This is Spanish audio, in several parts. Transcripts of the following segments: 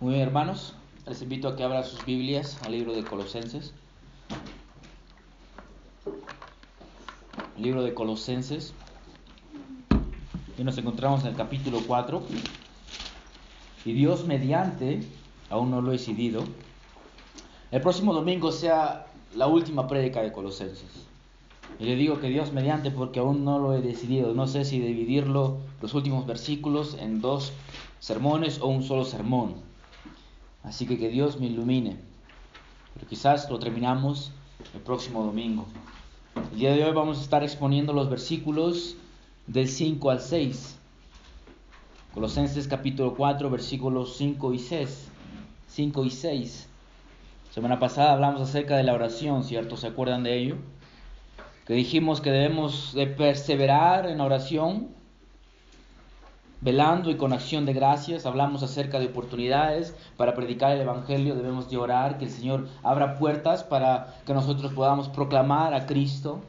Muy bien, hermanos, les invito a que abran sus Biblias al libro de Colosenses. libro de Colosenses. Y nos encontramos en el capítulo 4. Y Dios mediante, aún no lo he decidido, el próximo domingo sea la última prédica de Colosenses. Y le digo que Dios mediante porque aún no lo he decidido. No sé si dividirlo, los últimos versículos, en dos sermones o un solo sermón. Así que que Dios me ilumine. Pero quizás lo terminamos el próximo domingo. El día de hoy vamos a estar exponiendo los versículos del 5 al 6. Colosenses capítulo 4, versículos 5 y 6. 5 y 6. Semana pasada hablamos acerca de la oración, ¿cierto? ¿Se acuerdan de ello? Que dijimos que debemos de perseverar en oración, velando y con acción de gracias. Hablamos acerca de oportunidades para predicar el Evangelio. Debemos de orar, que el Señor abra puertas para que nosotros podamos proclamar a Cristo.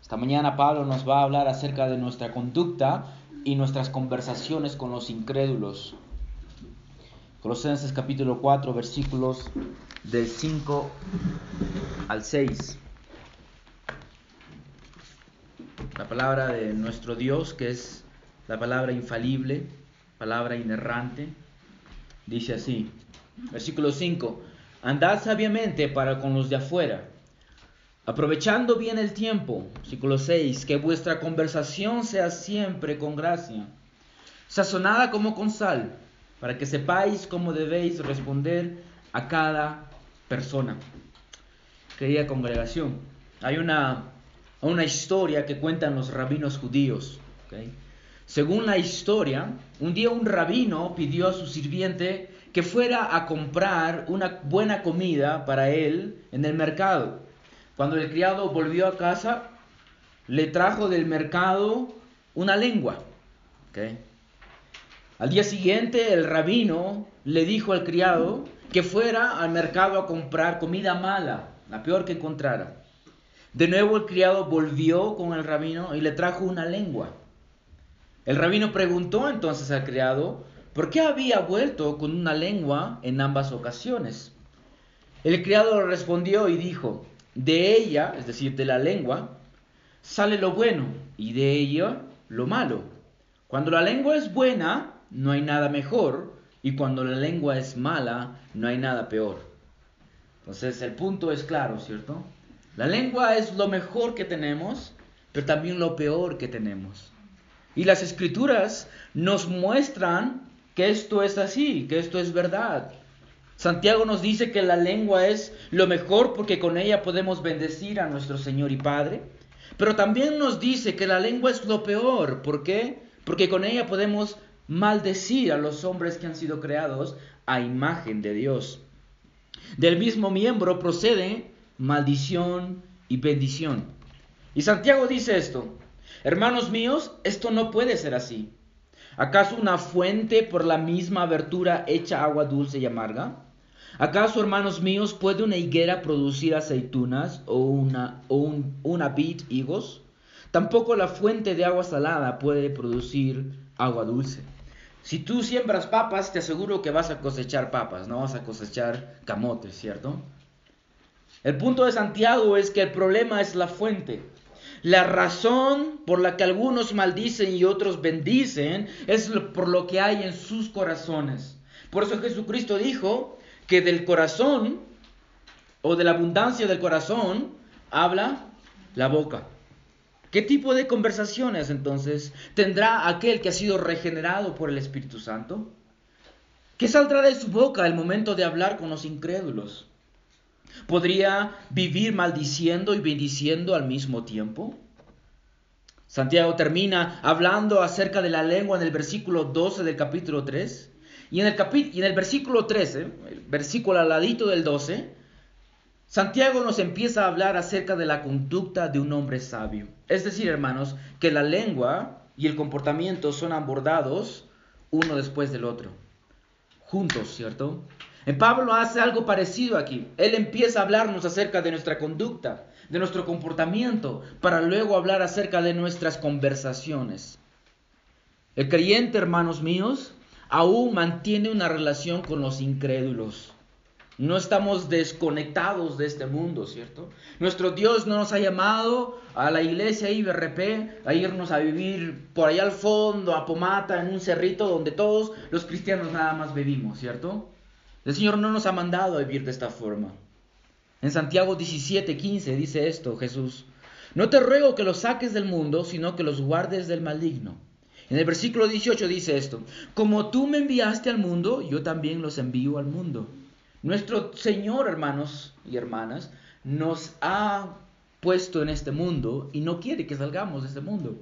Esta mañana Pablo nos va a hablar acerca de nuestra conducta y nuestras conversaciones con los incrédulos. Colosenses capítulo 4 versículos del 5 al 6. La palabra de nuestro Dios, que es la palabra infalible, palabra inerrante, dice así. Versículo 5. Andad sabiamente para con los de afuera, aprovechando bien el tiempo. Versículo 6. Que vuestra conversación sea siempre con gracia, sazonada como con sal, para que sepáis cómo debéis responder a cada persona. Querida congregación, hay una, una historia que cuentan los rabinos judíos. Según la historia, un día un rabino pidió a su sirviente que fuera a comprar una buena comida para él en el mercado. Cuando el criado volvió a casa, le trajo del mercado una lengua. Al día siguiente, el rabino le dijo al criado que fuera al mercado a comprar comida mala, la peor que encontrara. De nuevo el criado volvió con el rabino y le trajo una lengua. El rabino preguntó entonces al criado por qué había vuelto con una lengua en ambas ocasiones. El criado respondió y dijo, de ella, es decir, de la lengua, sale lo bueno y de ella lo malo. Cuando la lengua es buena, no hay nada mejor y cuando la lengua es mala, no hay nada peor. Entonces el punto es claro, ¿cierto? La lengua es lo mejor que tenemos, pero también lo peor que tenemos. Y las escrituras nos muestran que esto es así, que esto es verdad. Santiago nos dice que la lengua es lo mejor porque con ella podemos bendecir a nuestro Señor y Padre. Pero también nos dice que la lengua es lo peor. ¿Por qué? Porque con ella podemos maldecir a los hombres que han sido creados a imagen de Dios. Del mismo miembro procede maldición y bendición. Y Santiago dice esto, Hermanos míos, esto no puede ser así. ¿Acaso una fuente por la misma abertura echa agua dulce y amarga? ¿Acaso, hermanos míos, puede una higuera producir aceitunas o una, o una vid higos? Tampoco la fuente de agua salada puede producir agua dulce. Si tú siembras papas, te aseguro que vas a cosechar papas, no vas a cosechar camotes, ¿cierto? El punto de Santiago es que el problema es la fuente. La razón por la que algunos maldicen y otros bendicen es por lo que hay en sus corazones. Por eso Jesucristo dijo que del corazón o de la abundancia del corazón habla la boca. ¿Qué tipo de conversaciones entonces tendrá aquel que ha sido regenerado por el Espíritu Santo? ¿Qué saldrá de su boca al momento de hablar con los incrédulos? ¿Podría vivir maldiciendo y bendiciendo al mismo tiempo? Santiago termina hablando acerca de la lengua en el versículo 12 del capítulo 3. Y en el, y en el versículo 13, el versículo al ladito del 12, Santiago nos empieza a hablar acerca de la conducta de un hombre sabio. Es decir, hermanos, que la lengua y el comportamiento son abordados uno después del otro. Juntos, ¿cierto? En Pablo hace algo parecido aquí. Él empieza a hablarnos acerca de nuestra conducta, de nuestro comportamiento, para luego hablar acerca de nuestras conversaciones. El creyente, hermanos míos, aún mantiene una relación con los incrédulos. No estamos desconectados de este mundo, ¿cierto? Nuestro Dios no nos ha llamado a la iglesia IBRP a irnos a vivir por allá al fondo, a Pomata, en un cerrito donde todos los cristianos nada más vivimos, ¿cierto? El Señor no nos ha mandado vivir de esta forma. En Santiago 17, 15 dice esto Jesús. No te ruego que los saques del mundo, sino que los guardes del maligno. En el versículo 18 dice esto. Como tú me enviaste al mundo, yo también los envío al mundo. Nuestro Señor, hermanos y hermanas, nos ha puesto en este mundo y no quiere que salgamos de este mundo.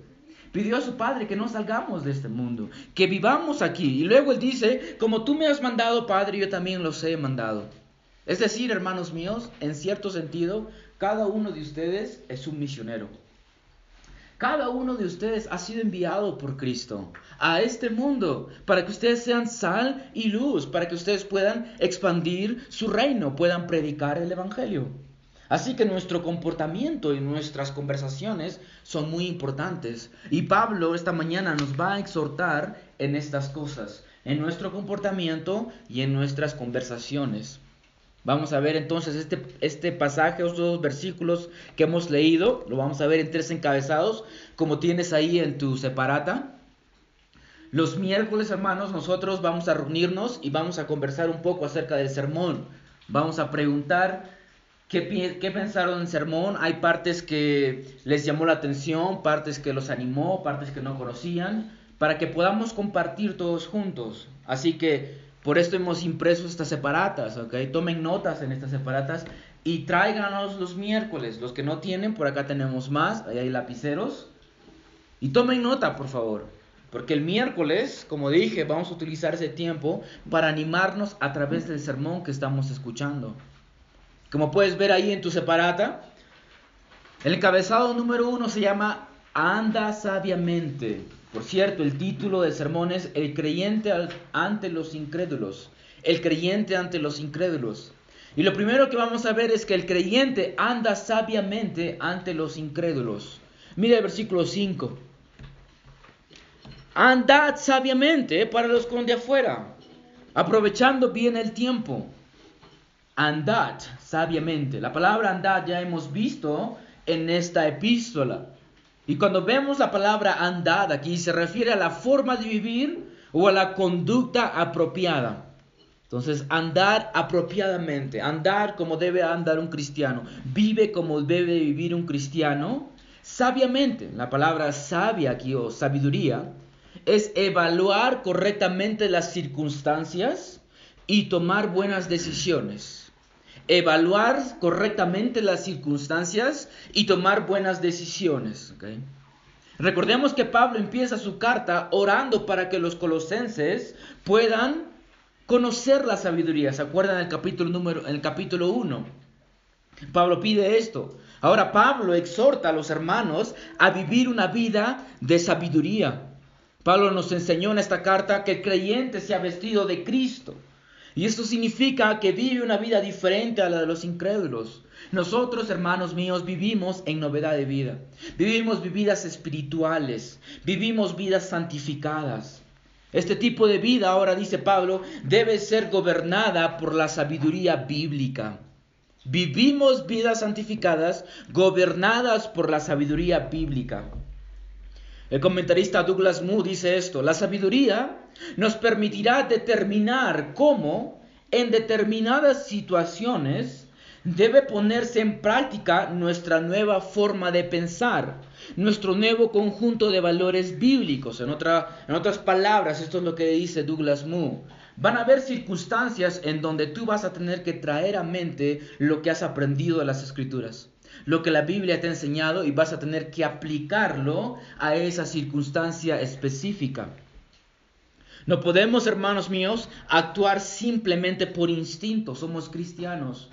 Pidió a su Padre que no salgamos de este mundo, que vivamos aquí. Y luego Él dice, como tú me has mandado, Padre, yo también los he mandado. Es decir, hermanos míos, en cierto sentido, cada uno de ustedes es un misionero. Cada uno de ustedes ha sido enviado por Cristo a este mundo para que ustedes sean sal y luz, para que ustedes puedan expandir su reino, puedan predicar el Evangelio. Así que nuestro comportamiento y nuestras conversaciones son muy importantes. Y Pablo esta mañana nos va a exhortar en estas cosas, en nuestro comportamiento y en nuestras conversaciones. Vamos a ver entonces este, este pasaje, estos dos versículos que hemos leído, lo vamos a ver en tres encabezados, como tienes ahí en tu separata. Los miércoles, hermanos, nosotros vamos a reunirnos y vamos a conversar un poco acerca del sermón. Vamos a preguntar qué, pensaron del sermón. Hay partes que les llamó la atención, partes que los animó, partes que no conocían, para que podamos compartir todos juntos. Así que por esto hemos impreso estas separatas, ¿ok? Tomen notas en estas separatas y tráiganos los miércoles. Los que no tienen, por acá tenemos más, ahí hay lapiceros. Y tomen nota, por favor. Porque el miércoles, como dije, vamos a utilizar ese tiempo para animarnos a través del sermón que estamos escuchando. Como puedes ver ahí en tu separata, el encabezado número uno se llama Anda sabiamente. Por cierto, el título del sermón es El creyente ante los incrédulos. El creyente ante los incrédulos. Y lo primero que vamos a ver es que el creyente anda sabiamente ante los incrédulos. Mira el versículo 5. Andad sabiamente para los con de afuera, aprovechando bien el tiempo. Andad sabiamente. La palabra andad ya hemos visto en esta epístola. Y cuando vemos la palabra andad aquí, se refiere a la forma de vivir o a la conducta apropiada. Entonces, andar apropiadamente, andar como debe andar un cristiano, vive como debe vivir un cristiano, sabiamente. La palabra sabia aquí o sabiduría es evaluar correctamente las circunstancias y tomar buenas decisiones evaluar correctamente las circunstancias y tomar buenas decisiones. Recordemos que Pablo empieza su carta orando para que los colosenses puedan conocer la sabiduría. ¿Se acuerdan del capítulo número el capítulo 1? Pablo pide esto. Ahora Pablo exhorta a los hermanos a vivir una vida de sabiduría. Pablo nos enseñó en esta carta que el creyente se ha vestido de Cristo. Y esto significa que vive una vida diferente a la de los incrédulos. Nosotros, hermanos míos, vivimos en novedad de vida. Vivimos vidas espirituales, vivimos vidas santificadas. Este tipo de vida, ahora dice Pablo, debe ser gobernada por la sabiduría bíblica. Vivimos vidas santificadas gobernadas por la sabiduría bíblica. El comentarista Douglas Moo dice esto, la sabiduría nos permitirá determinar cómo en determinadas situaciones debe ponerse en práctica nuestra nueva forma de pensar, nuestro nuevo conjunto de valores bíblicos. En, otras palabras, esto es lo que dice Douglas Moo. Van a haber circunstancias en donde tú vas a tener que traer a mente lo que has aprendido de las escrituras lo que la Biblia te ha enseñado y vas a tener que aplicarlo a esa circunstancia específica. No podemos, hermanos míos, actuar simplemente por instinto, somos cristianos.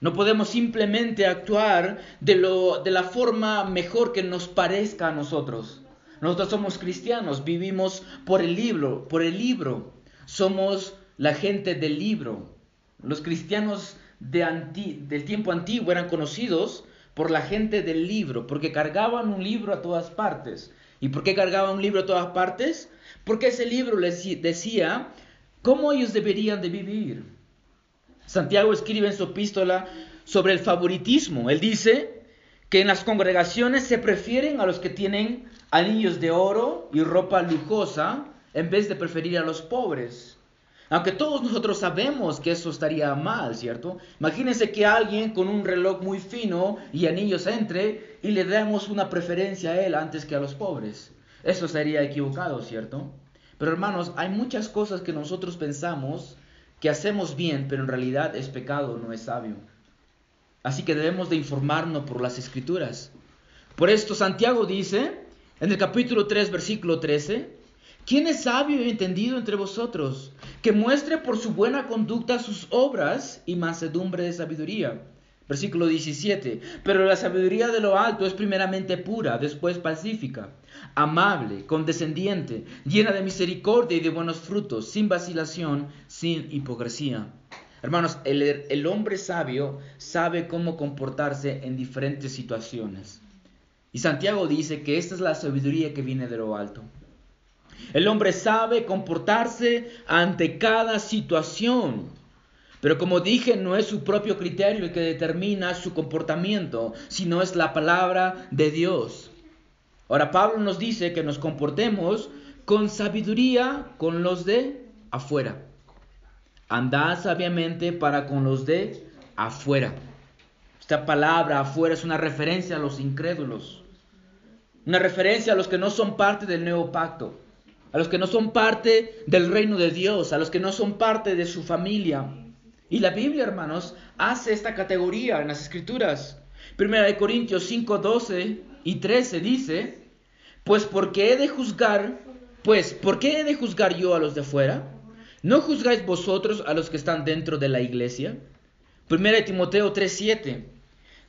No podemos simplemente actuar de, lo, de la forma mejor que nos parezca a nosotros. Nosotros somos cristianos, vivimos por el libro, por el libro. Somos la gente del libro. Los cristianos del tiempo antiguo eran conocidos por la gente del libro, porque cargaban un libro a todas partes. ¿Y por qué cargaban un libro a todas partes? porque ese libro les decía cómo ellos deberían de vivir. Santiago escribe en su epístola sobre el favoritismo. Él dice que en las congregaciones se prefieren a los que tienen anillos de oro y ropa lujosa en vez de preferir a los pobres. Aunque todos nosotros sabemos que eso estaría mal, ¿cierto? Imagínense que alguien con un reloj muy fino y anillos entre y le demos una preferencia a él antes que a los pobres. Eso sería equivocado, ¿cierto? Pero hermanos, hay muchas cosas que nosotros pensamos que hacemos bien, pero en realidad es pecado, no es sabio. Así que debemos de informarnos por las escrituras. Por esto Santiago dice en el capítulo 3, versículo 13, ¿Quién es sabio y entendido entre vosotros? Que muestre por su buena conducta sus obras y mansedumbre de sabiduría. Versículo 17. Pero la sabiduría de lo alto es primeramente pura, después pacífica, amable, condescendiente, llena de misericordia y de buenos frutos, sin vacilación, sin hipocresía. Hermanos, el, el hombre sabio sabe cómo comportarse en diferentes situaciones. Y Santiago dice que esta es la sabiduría que viene de lo alto. El hombre sabe comportarse ante cada situación. Pero como dije, no es su propio criterio el que determina su comportamiento, sino es la palabra de Dios. Ahora Pablo nos dice que nos comportemos con sabiduría con los de afuera. Andad sabiamente para con los de afuera. Esta palabra afuera es una referencia a los incrédulos. Una referencia a los que no son parte del nuevo pacto a los que no son parte del reino de Dios, a los que no son parte de su familia. Y la Biblia, hermanos, hace esta categoría en las Escrituras. Primera de Corintios 5, 12 y 13 dice, pues ¿por qué he de juzgar? Pues, ¿por qué he de juzgar yo a los de fuera? ¿No juzgáis vosotros a los que están dentro de la iglesia? Primera de Timoteo 3, 7.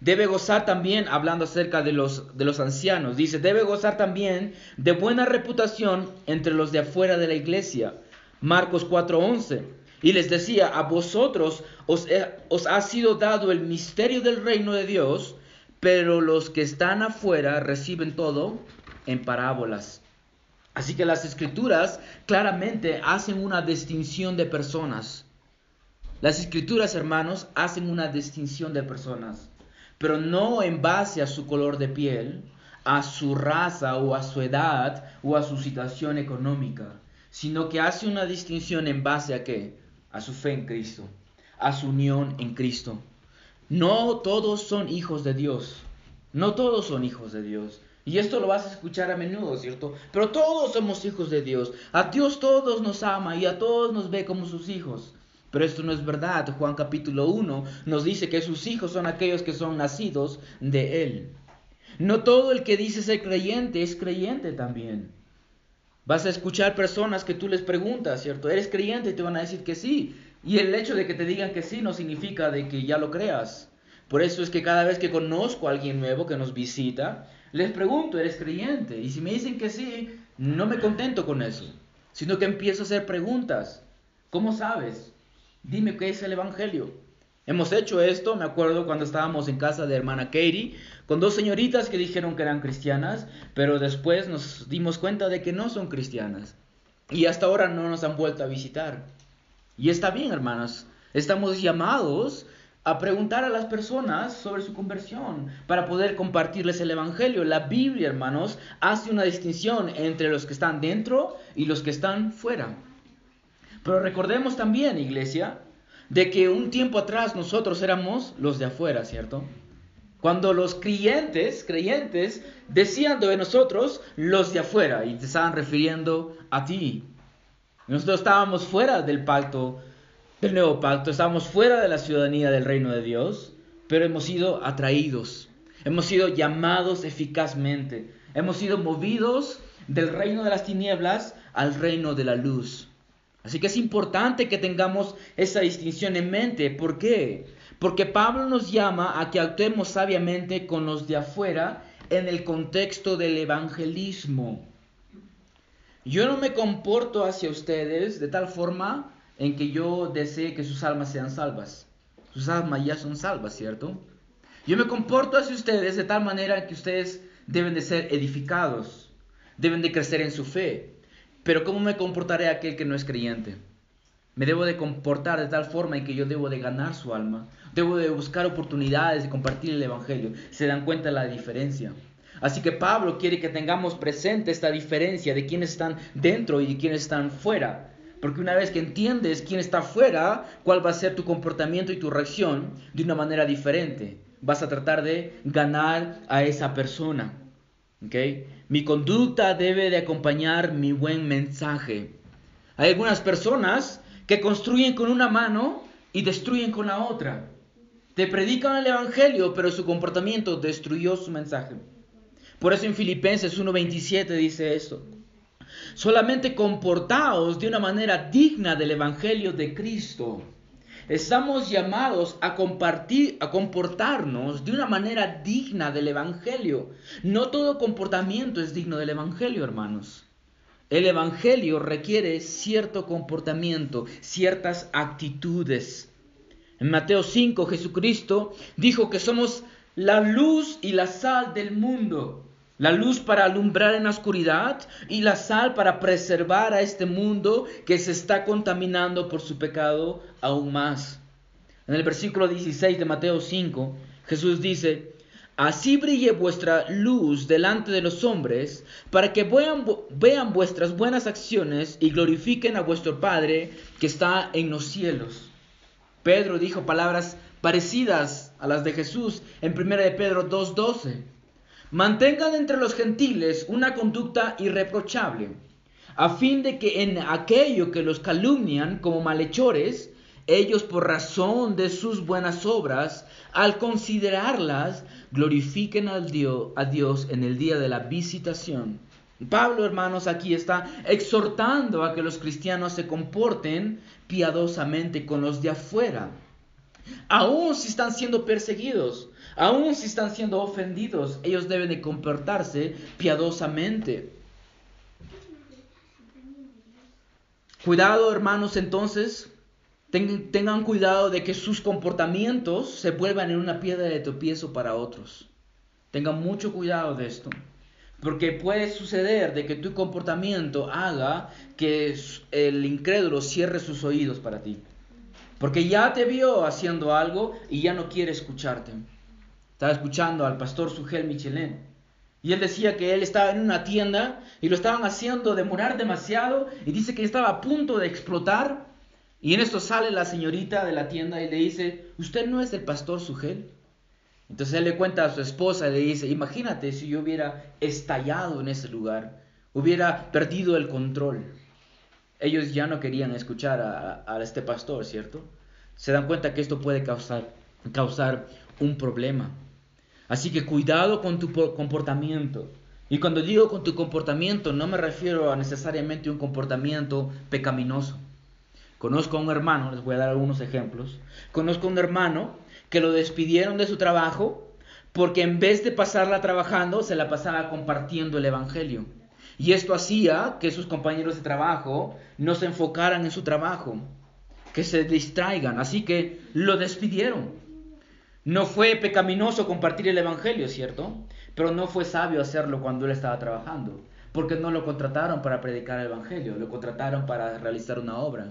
Debe gozar también, hablando acerca de los, de los ancianos, dice, debe gozar también de buena reputación entre los de afuera de la iglesia. Marcos 4:11. Y les decía, a vosotros os, os ha sido dado el misterio del reino de Dios, pero los que están afuera reciben todo en parábolas. Así que las escrituras claramente hacen una distinción de personas. Las escrituras, hermanos, hacen una distinción de personas pero no en base a su color de piel, a su raza o a su edad o a su situación económica, sino que hace una distinción en base a qué? A su fe en Cristo, a su unión en Cristo. No todos son hijos de Dios, no todos son hijos de Dios. Y esto lo vas a escuchar a menudo, ¿cierto? Pero todos somos hijos de Dios. A Dios todos nos ama y a todos nos ve como sus hijos. Pero esto no es verdad. Juan capítulo 1 nos dice que sus hijos son aquellos que son nacidos de Él. No todo el que dice ser creyente es creyente también. Vas a escuchar personas que tú les preguntas, ¿cierto? ¿Eres creyente? Y te van a decir que sí. Y el hecho de que te digan que sí no significa de que ya lo creas. Por eso es que cada vez que conozco a alguien nuevo que nos visita, les pregunto, ¿eres creyente? Y si me dicen que sí, no me contento con eso, sino que empiezo a hacer preguntas. ¿Cómo sabes? Dime qué es el Evangelio. Hemos hecho esto, me acuerdo cuando estábamos en casa de hermana Katie, con dos señoritas que dijeron que eran cristianas, pero después nos dimos cuenta de que no son cristianas. Y hasta ahora no nos han vuelto a visitar. Y está bien, hermanas. Estamos llamados a preguntar a las personas sobre su conversión para poder compartirles el Evangelio. La Biblia, hermanos, hace una distinción entre los que están dentro y los que están fuera. Pero recordemos también, iglesia, de que un tiempo atrás nosotros éramos los de afuera, ¿cierto? Cuando los creyentes, creyentes, decían de nosotros los de afuera y te estaban refiriendo a ti. Nosotros estábamos fuera del pacto, del nuevo pacto, estábamos fuera de la ciudadanía del reino de Dios, pero hemos sido atraídos, hemos sido llamados eficazmente, hemos sido movidos del reino de las tinieblas al reino de la luz. Así que es importante que tengamos esa distinción en mente. ¿Por qué? Porque Pablo nos llama a que actuemos sabiamente con los de afuera en el contexto del evangelismo. Yo no me comporto hacia ustedes de tal forma en que yo desee que sus almas sean salvas. Sus almas ya son salvas, ¿cierto? Yo me comporto hacia ustedes de tal manera que ustedes deben de ser edificados, deben de crecer en su fe. Pero ¿cómo me comportaré aquel que no es creyente? Me debo de comportar de tal forma en que yo debo de ganar su alma. Debo de buscar oportunidades de compartir el Evangelio. Se dan cuenta de la diferencia. Así que Pablo quiere que tengamos presente esta diferencia de quiénes están dentro y de quiénes están fuera. Porque una vez que entiendes quién está fuera, cuál va a ser tu comportamiento y tu reacción de una manera diferente. Vas a tratar de ganar a esa persona. ¿Okay? Mi conducta debe de acompañar mi buen mensaje. Hay algunas personas que construyen con una mano y destruyen con la otra. Te predican el Evangelio, pero su comportamiento destruyó su mensaje. Por eso en Filipenses 1.27 dice esto. Solamente comportaos de una manera digna del Evangelio de Cristo. Estamos llamados a compartir, a comportarnos de una manera digna del Evangelio. No todo comportamiento es digno del Evangelio, hermanos. El Evangelio requiere cierto comportamiento, ciertas actitudes. En Mateo 5, Jesucristo dijo que somos la luz y la sal del mundo. La luz para alumbrar en la oscuridad y la sal para preservar a este mundo que se está contaminando por su pecado aún más. En el versículo 16 de Mateo 5, Jesús dice, Así brille vuestra luz delante de los hombres, para que vean, vean, vuestras buenas acciones y glorifiquen a vuestro Padre que está en los cielos. Pedro dijo palabras parecidas a las de Jesús en 1 de Pedro 2.12. Mantengan entre los gentiles una conducta irreprochable, a fin de que en aquello que los calumnian como malhechores, ellos por razón de sus buenas obras, al considerarlas, glorifiquen a Dios, en el día de la visitación. Pablo, hermanos, aquí está exhortando a que los cristianos se comporten piadosamente con los de afuera, aun si están siendo perseguidos, aun si están siendo ofendidos, ellos deben de comportarse piadosamente. Cuidado, hermanos, entonces, tengan cuidado de que sus comportamientos se vuelvan en una piedra de tropiezo para otros. Tengan mucho cuidado de esto. Porque puede suceder de que tu comportamiento haga que el incrédulo cierre sus oídos para ti. Porque ya te vio haciendo algo y ya no quiere escucharte. Estaba escuchando al pastor Sugel Michelin. Y él decía que él estaba en una tienda y lo estaban haciendo demorar demasiado y dice que estaba a punto de explotar y en esto sale la señorita de la tienda y le dice, ¿usted no es el pastor Sugel? Entonces él le cuenta a su esposa y le dice, imagínate si yo hubiera estallado en ese lugar, hubiera perdido el control. Ellos ya no querían escuchar a, este pastor, ¿cierto? Se dan cuenta que esto puede causar, causar un problema. Así que cuidado con tu comportamiento. Y cuando digo con tu comportamiento, no me refiero a necesariamente un comportamiento pecaminoso. Conozco a un hermano, les voy a dar algunos ejemplos. Conozco a un hermano que lo despidieron de su trabajo porque en vez de pasarla trabajando, se la pasaba compartiendo el Evangelio. Y esto hacía que sus compañeros de trabajo no se enfocaran en su trabajo, que se distraigan. Así que lo despidieron. No fue pecaminoso compartir el Evangelio, ¿cierto? Pero no fue sabio hacerlo cuando él estaba trabajando, porque no lo contrataron para predicar el Evangelio, lo contrataron para realizar una obra.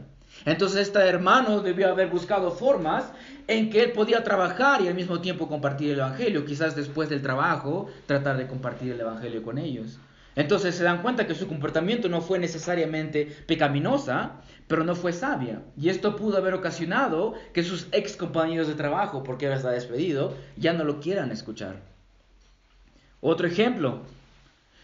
Entonces este hermano debió haber buscado formas en que él podía trabajar y al mismo tiempo compartir el Evangelio. Quizás después del trabajo tratar de compartir el Evangelio con ellos. Entonces se dan cuenta que su comportamiento no fue necesariamente pecaminosa, pero no fue sabia. Y esto pudo haber ocasionado que sus ex compañeros de trabajo, porque ahora está despedido, ya no lo quieran escuchar. Otro ejemplo,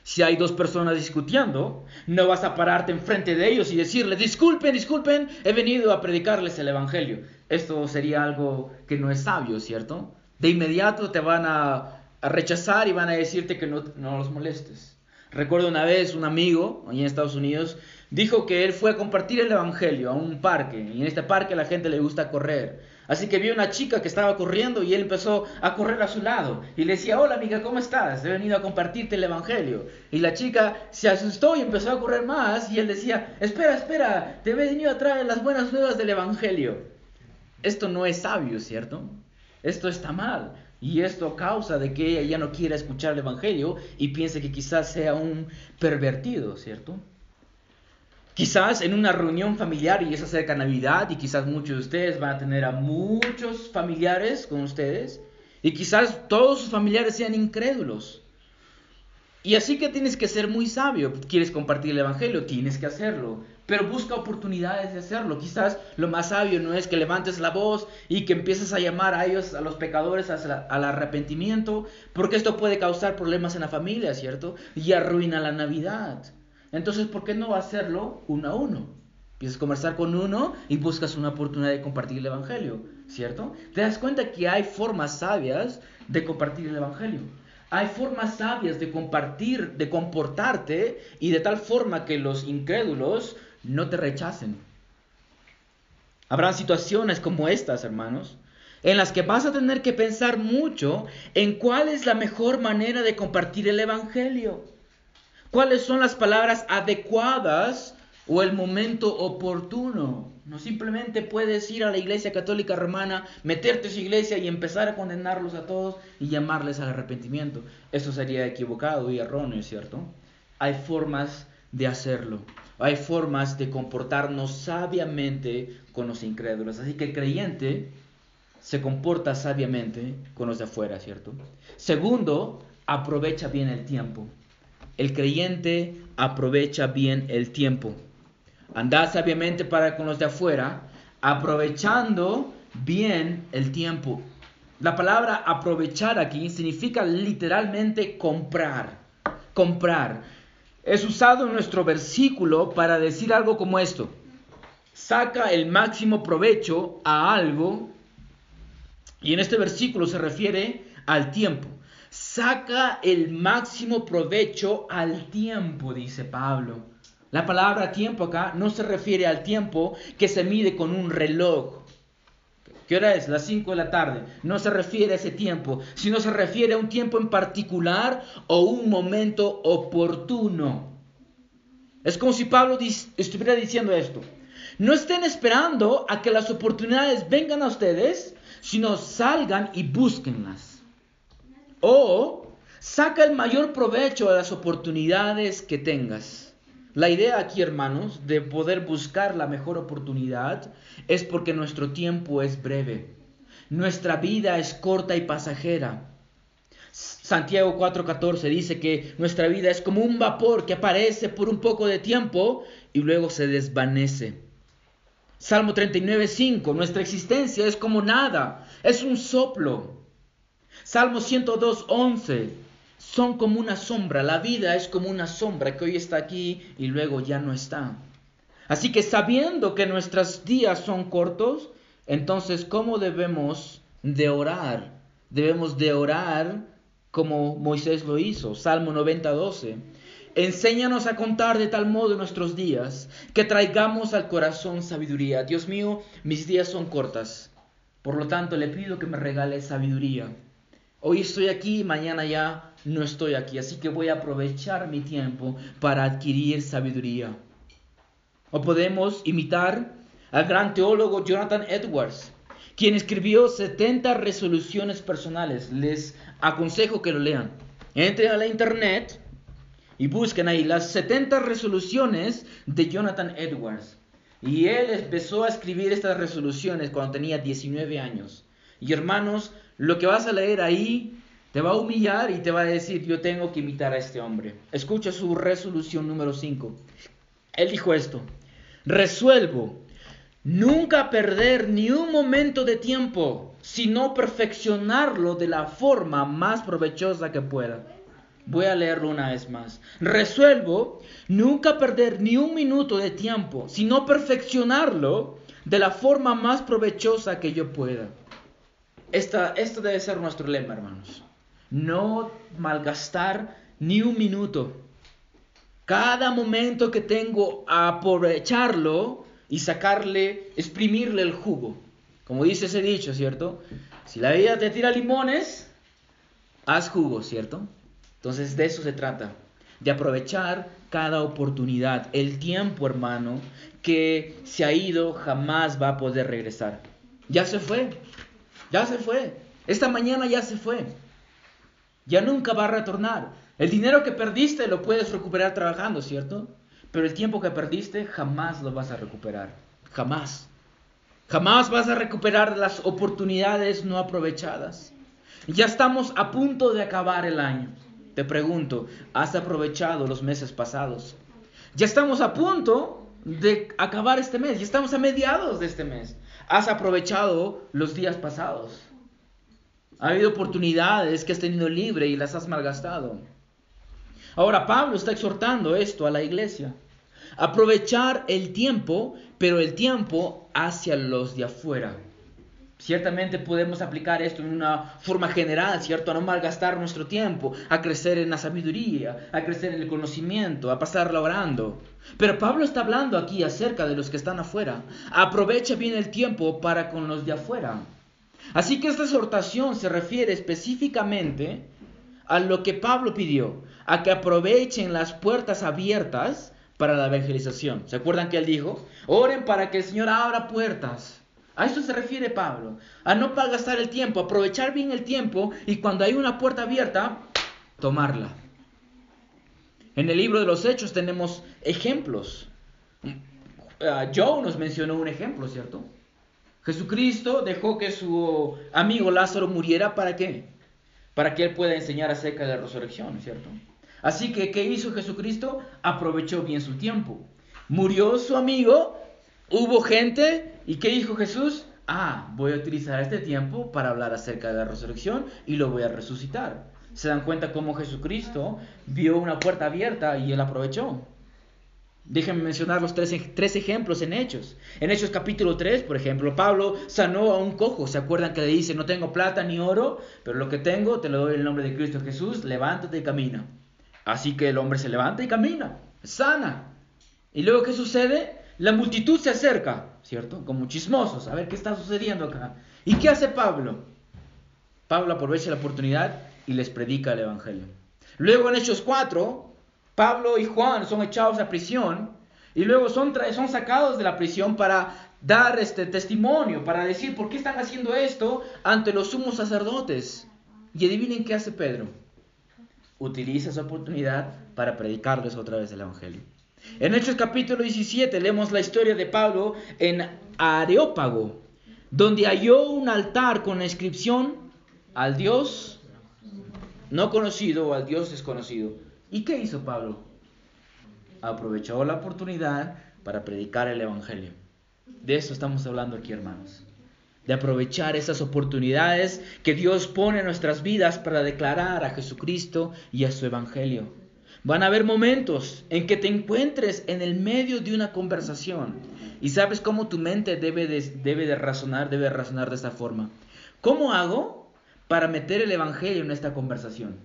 si hay dos personas discutiendo, no vas a pararte enfrente de ellos y decirles, disculpen, disculpen, he venido a predicarles el Evangelio. Esto sería algo que no es sabio, ¿cierto? De inmediato te van a, rechazar y van a decirte que no, no los molestes. Recuerdo una vez un amigo, allí en Estados Unidos, dijo que él fue a compartir el Evangelio a un parque, y en este parque a la gente le gusta correr. Así que vio una chica que estaba corriendo y él empezó a correr a su lado. Y le decía, hola amiga, ¿cómo estás? He venido a compartirte el Evangelio. Y la chica se asustó y empezó a correr más. Y él decía, espera, espera, te he venido a traer las buenas nuevas del Evangelio. Esto no es sabio, ¿cierto? Esto está mal. Y esto causa de que ella ya no quiera escuchar el Evangelio y piense que quizás sea un pervertido, ¿cierto? Quizás en una reunión familiar y es acerca de Navidad y quizás muchos de ustedes van a tener a muchos familiares con ustedes y quizás todos sus familiares sean incrédulos. Y así que tienes que ser muy sabio. Quieres compartir el Evangelio, tienes que hacerlo. Pero busca oportunidades de hacerlo. Quizás lo más sabio no es que levantes la voz y que empieces a llamar a ellos, a los pecadores, al arrepentimiento, porque esto puede causar problemas en la familia, ¿cierto? Y arruina la Navidad. Entonces, ¿por qué no hacerlo uno a uno? Empiezas a conversar con uno y buscas una oportunidad de compartir el Evangelio, ¿cierto? Te das cuenta que hay formas sabias de compartir el Evangelio. Hay formas sabias de compartir, de comportarte y de tal forma que los incrédulos no te rechacen. Habrá situaciones como estas, hermanos, en las que vas a tener que pensar mucho en cuál es la mejor manera de compartir el Evangelio cuáles son las palabras adecuadas o el momento oportuno. No simplemente puedes ir a la iglesia católica romana, meterte en su iglesia y empezar a condenarlos a todos y llamarles al arrepentimiento. Eso sería equivocado y erróneo, ¿cierto? Hay formas de hacerlo. Hay formas de comportarnos sabiamente con los incrédulos. Así que el creyente se comporta sabiamente con los de afuera, ¿cierto? Segundo, aprovecha bien el tiempo. El creyente aprovecha bien el tiempo. Andad sabiamente para con los de afuera, aprovechando bien el tiempo. La palabra aprovechar aquí significa literalmente comprar. Comprar. Es usado en nuestro versículo para decir algo como esto. Saca el máximo provecho a algo. Y en este versículo se refiere al tiempo saca el máximo provecho al tiempo, dice Pablo. La palabra tiempo acá no se refiere al tiempo que se mide con un reloj. ¿Qué hora es? Las 5 de la tarde. No se refiere a ese tiempo, sino se refiere a un tiempo en particular o un momento oportuno. Es como si Pablo estuviera diciendo esto. No estén esperando a que las oportunidades vengan a ustedes, sino salgan y búsquenlas. O saca el mayor provecho de las oportunidades que tengas. La idea aquí, hermanos, de poder buscar la mejor oportunidad es porque nuestro tiempo es breve. Nuestra vida es corta y pasajera. Santiago 4:14 dice que nuestra vida es como un vapor que aparece por un poco de tiempo y luego se desvanece. Salmo 39:5, nuestra existencia es como nada, es un soplo. Salmo 102, 11. Son como una sombra. La vida es como una sombra que hoy está aquí y luego ya no está. Así que sabiendo que nuestros días son cortos, entonces ¿cómo debemos de orar? Debemos de orar como Moisés lo hizo. Salmo 90, 12. Enséñanos a contar de tal modo nuestros días que traigamos al corazón sabiduría. Dios mío, mis días son cortas. Por lo tanto, le pido que me regale sabiduría. Hoy estoy aquí, mañana ya no estoy aquí, así que voy a aprovechar mi tiempo para adquirir sabiduría. O podemos imitar al gran teólogo Jonathan Edwards, quien escribió 70 resoluciones personales. Les aconsejo que lo lean. Entren a la internet y busquen ahí las 70 resoluciones de Jonathan Edwards. Y él empezó a escribir estas resoluciones cuando tenía 19 años. Y hermanos, lo que vas a leer ahí te va a humillar y te va a decir, yo tengo que imitar a este hombre. Escucha su resolución número 5. Él dijo esto, resuelvo nunca perder ni un momento de tiempo, sino perfeccionarlo de la forma más provechosa que pueda. Voy a leerlo una vez más. Resuelvo nunca perder ni un minuto de tiempo, sino perfeccionarlo de la forma más provechosa que yo pueda. Esta, esto debe ser nuestro lema, hermanos. No malgastar ni un minuto. Cada momento que tengo, aprovecharlo y sacarle, exprimirle el jugo. Como dice ese dicho, ¿cierto? Si la vida te tira limones, haz jugo, ¿cierto? Entonces de eso se trata, de aprovechar cada oportunidad. El tiempo, hermano, que se ha ido jamás va a poder regresar. Ya se fue. Ya se fue. Esta mañana ya se fue. Ya nunca va a retornar. El dinero que perdiste lo puedes recuperar trabajando, ¿cierto? pero el tiempo que perdiste jamás lo vas a recuperar. Jamás. Jamás vas a recuperar las oportunidades no aprovechadas. Ya estamos a punto de acabar el año. Te pregunto, ¿has aprovechado los meses pasados? Ya estamos a punto de acabar este mes, ya estamos a mediados de este mes. ¿Has aprovechado los días pasados? Ha habido oportunidades que has tenido libre y las has malgastado. Ahora Pablo está exhortando esto a la iglesia. Aprovechar el tiempo, pero el tiempo hacia los de afuera. Ciertamente podemos aplicar esto en una forma general, ¿cierto? A no malgastar nuestro tiempo, a crecer en la sabiduría, a crecer en el conocimiento, a pasarlo orando. Pero Pablo está hablando aquí acerca de los que están afuera. Aprovecha bien el tiempo para con los de afuera. Así que esta exhortación se refiere específicamente a lo que Pablo pidió, a que aprovechen las puertas abiertas para la evangelización. ¿Se acuerdan que él dijo? Oren para que el Señor abra puertas. A eso se refiere Pablo, a no gastar el tiempo, aprovechar bien el tiempo y cuando hay una puerta abierta, tomarla. En el libro de los Hechos tenemos ejemplos. Ah, Joe nos mencionó un ejemplo, ¿cierto? Jesucristo dejó que su amigo Lázaro muriera para qué? Para que él pueda enseñar acerca de la resurrección, ¿cierto? Así que, ¿qué hizo Jesucristo? Aprovechó bien su tiempo. Murió su amigo, hubo gente ¿Y qué dijo Jesús? Ah, voy a utilizar este tiempo para hablar acerca de la resurrección y lo voy a resucitar. ¿Se dan cuenta cómo Jesucristo vio una puerta abierta y él aprovechó? Déjenme mencionar los tres, tres, ejemplos en Hechos. En Hechos capítulo 3, por ejemplo, Pablo sanó a un cojo. ¿Se acuerdan que le dice, no tengo plata ni oro, pero lo que tengo te lo doy en el nombre de Cristo Jesús, levántate y camina. Así que el hombre se levanta y camina, sana. ¿Y luego qué sucede? La multitud se acerca, ¿cierto? Como chismosos, a ver qué está sucediendo acá. ¿Y qué hace Pablo? Pablo aprovecha la oportunidad y les predica el Evangelio. Luego en Hechos 4, Pablo y Juan son echados a prisión y luego son, son sacados de la prisión para dar este testimonio, para decir por qué están haciendo esto ante los sumos sacerdotes. Y adivinen qué hace Pedro. Utiliza esa oportunidad para predicarles otra vez el Evangelio. En Hechos capítulo 17 leemos la historia de Pablo en Areópago, donde halló un altar con la inscripción al Dios no conocido o al Dios desconocido. ¿Y qué hizo Pablo? Aprovechó la oportunidad para predicar el Evangelio. De eso estamos hablando aquí, hermanos. De aprovechar esas oportunidades que Dios pone en nuestras vidas para declarar a Jesucristo y a su Evangelio. Van a haber momentos en que te encuentres en el medio de una conversación y sabes cómo tu mente debe de, debe de razonar, debe razonar de esta forma. ¿Cómo hago para meter el Evangelio en esta conversación?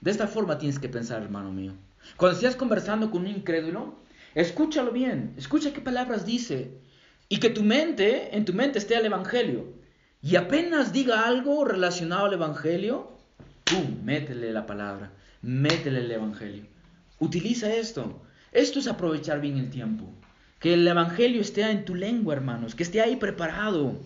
De esta forma tienes que pensar, hermano mío. Cuando estés conversando con un incrédulo, escúchalo bien, escucha qué palabras dice y que tu mente, en tu mente esté el Evangelio. Y apenas diga algo relacionado al Evangelio, ¡pum! Métele la palabra métele el Evangelio. Utiliza esto. Esto es aprovechar bien el tiempo. Que el Evangelio esté en tu lengua, hermanos. Que esté ahí preparado.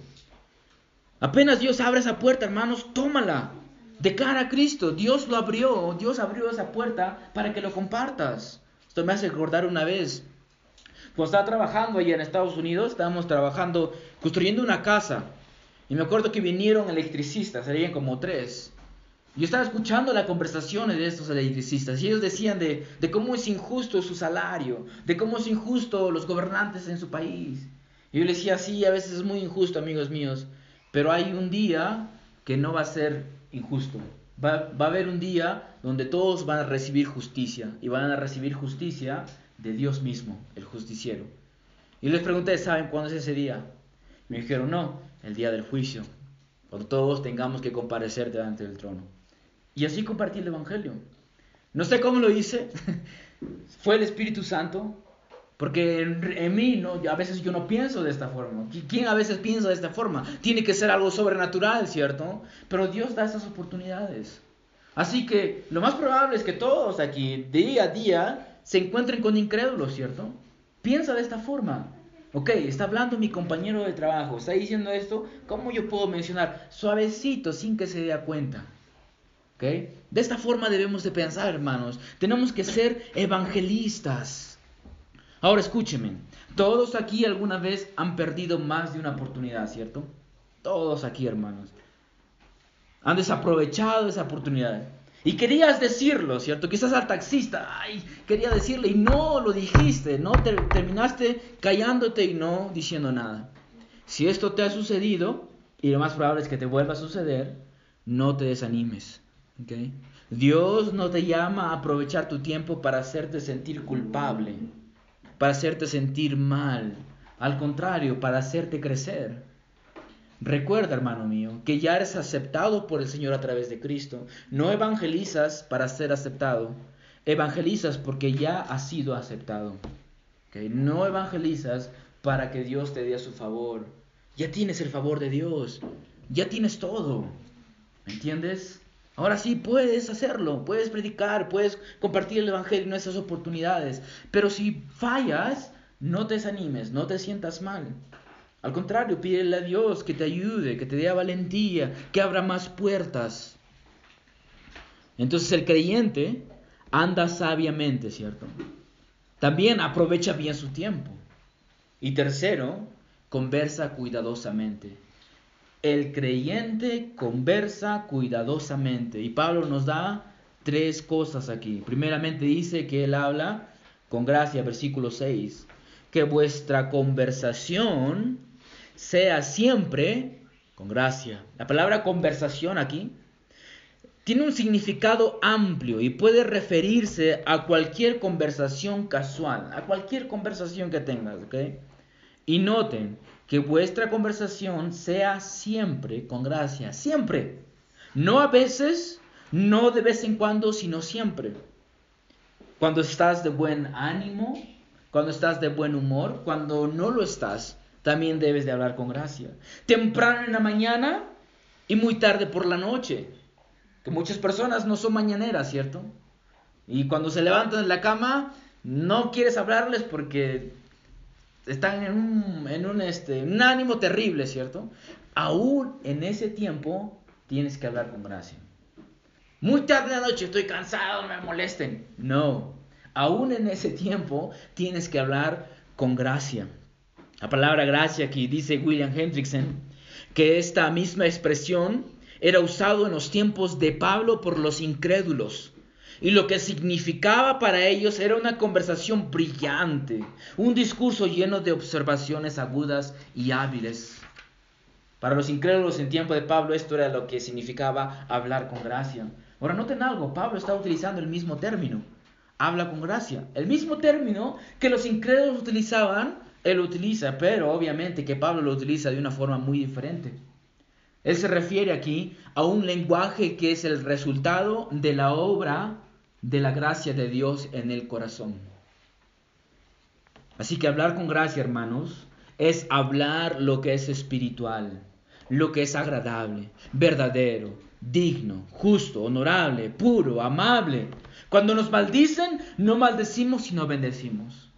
Apenas Dios abre esa puerta, hermanos, tómala. Declara a Cristo. Dios lo abrió. Dios abrió esa puerta para que lo compartas. Esto me hace recordar una vez. Cuando estaba trabajando allá en Estados Unidos, estábamos trabajando, construyendo una casa. Y me acuerdo que vinieron electricistas, serían como tres. Yo estaba escuchando las conversaciones de estos electricistas y ellos decían de, cómo es injusto su salario, de cómo es injusto los gobernantes en su país. Y yo les decía, sí, a veces es muy injusto, amigos míos, pero hay un día que no va a ser injusto. Va, va a haber un día donde todos van a recibir justicia y van a recibir justicia de Dios mismo, el justiciero. Y les pregunté, ¿saben cuándo es ese día? Me dijeron, no, el día del juicio, cuando todos tengamos que comparecer delante del trono. Y así compartí el Evangelio. No sé cómo lo hice. Fue el Espíritu Santo. Porque en, mí, ¿no? a veces yo no pienso de esta forma. ¿Quién a veces piensa de esta forma? Tiene que ser algo sobrenatural, ¿cierto? Pero Dios da esas oportunidades. Así que lo más probable es que todos aquí, día a día, se encuentren con incrédulos, ¿cierto? Piensa de esta forma. Ok, está hablando mi compañero de trabajo, está diciendo esto, ¿cómo yo puedo mencionar? Suavecito, sin que se dé cuenta. De esta forma debemos de pensar, hermanos. Tenemos que ser evangelistas. Ahora escúcheme, todos aquí alguna vez han perdido más de una oportunidad, ¿cierto? Todos aquí, hermanos. Han desaprovechado esa oportunidad. Y querías decirlo, ¿cierto? Quizás al taxista, quería decirle y no lo dijiste, no terminaste callándote y no diciendo nada. Si esto te ha sucedido, y lo más probable es que te vuelva a suceder, no te desanimes. ¿Okay? Dios no te llama a aprovechar tu tiempo para hacerte sentir culpable, para hacerte sentir mal. Al contrario, para hacerte crecer. Recuerda, hermano mío, que ya eres aceptado por el Señor a través de Cristo. No evangelizas para ser aceptado, evangelizas porque ya has sido aceptado. No evangelizas para que Dios te dé su favor. Ya tienes el favor de Dios, ya tienes todo. ¿Me entiendes? Ahora sí puedes hacerlo, puedes predicar, puedes compartir el Evangelio en esas oportunidades. Pero si fallas, no te desanimes, no te sientas mal. Al contrario, pídele a Dios que te ayude, que te dé valentía, que abra más puertas. Entonces el creyente anda sabiamente, ¿cierto? También aprovecha bien su tiempo. Y tercero, conversa cuidadosamente. El creyente conversa cuidadosamente. Y Pablo nos da tres cosas aquí. Primeramente dice que él habla con gracia, versículo 6, que vuestra conversación sea siempre con gracia. La palabra conversación aquí tiene un significado amplio y puede referirse a cualquier conversación casual, a cualquier conversación que tengas, ¿ok? Y noten que vuestra conversación sea siempre con gracia, siempre. No a veces, no de vez en cuando, sino siempre. Cuando estás de buen ánimo, cuando estás de buen humor, cuando no lo estás, también debes de hablar con gracia. Temprano en la mañana y muy tarde por la noche. Que muchas personas no son mañaneras, ¿cierto? Y cuando se levantan de la cama, no quieres hablarles porque están en un, en un, este, un ánimo terrible, ¿cierto? Aún en ese tiempo tienes que hablar con gracia. Muy tarde de noche, estoy cansado, me molesten. No, aún en ese tiempo tienes que hablar con gracia. La palabra gracia aquí dice William Hendrickson que esta misma expresión era usado en los tiempos de Pablo por los incrédulos. Y lo que significaba para ellos era una conversación brillante, un discurso lleno de observaciones agudas y hábiles. Para los incrédulos en tiempo de Pablo esto era lo que significaba hablar con gracia. Ahora noten algo, Pablo está utilizando el mismo término, habla con gracia. El mismo término que los incrédulos utilizaban él utiliza, pero obviamente que Pablo lo utiliza de una forma muy diferente. Él se refiere aquí a un lenguaje que es el resultado de la obra de la gracia de Dios en el corazón. Así que hablar con gracia, hermanos, es hablar lo que es espiritual, lo que es agradable, verdadero, digno, justo, honorable, puro, amable. Cuando nos maldicen, no maldecimos, sino bendecimos.